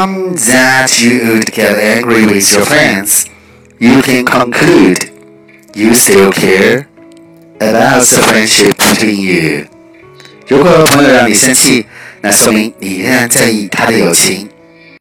time that you would get angry with your friends, you can conclude you still care about the friendship between you. 如果朋友让你生气，那说明你仍然在意他的友情。